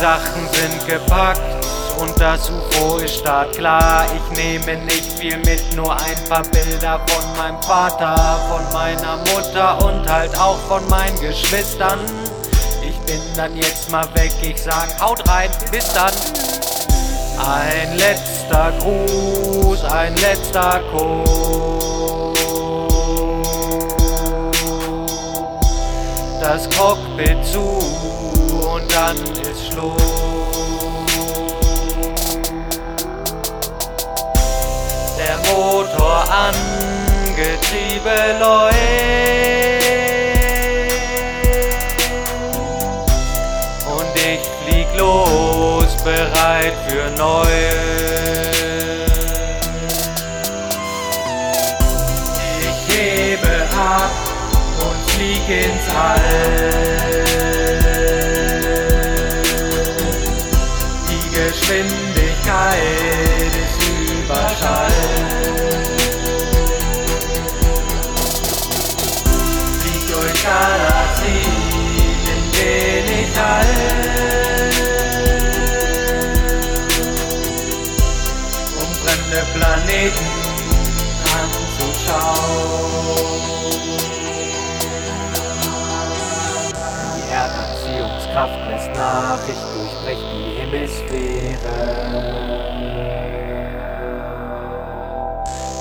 Sachen sind gepackt und das UFO ist startklar. Ich nehme nicht viel mit, nur ein paar Bilder von meinem Vater, von meiner Mutter und halt auch von meinen Geschwistern. Ich bin dann jetzt mal weg, ich sag haut rein, bis dann. Ein letzter Gruß, ein letzter Kuss. Das Cockpit zu und dann ist Schluss. Der Motor an, Getriebe läuft. Und ich flieg los, bereit für Neues. Flieg ins All. Die Geschwindigkeit ist Überschall. Flieg durch Galaxien, in denen ich all. Um fremde Planeten Erdanziehungskraft lässt nach, ich die Hemisphäre.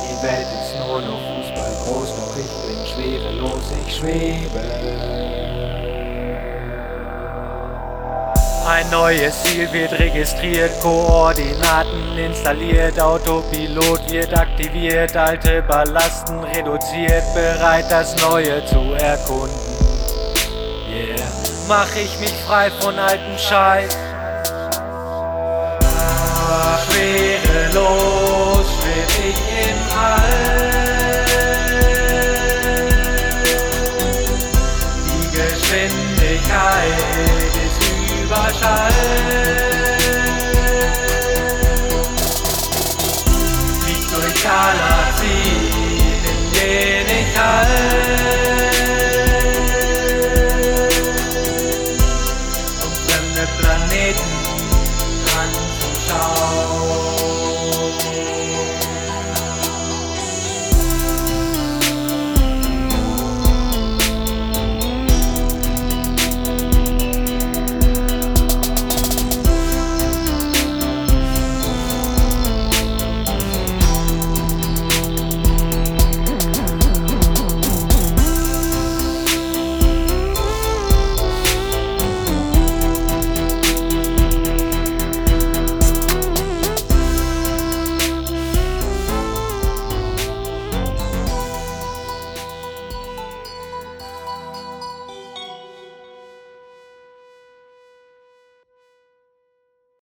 Die Welt ist nur noch Fußball groß, doch ich bin schwerelos, ich schwebe. Ein neues Ziel wird registriert, Koordinaten installiert, Autopilot wird aktiviert, alte Ballasten reduziert, bereit das Neue zu erkunden. Mach ich mich frei von alten Scheiß. Schwerelos schweb ich im All. Die Geschwindigkeit ist Überschall. Flieg durch Galaxien, Um fremde Planeten anzuschauen.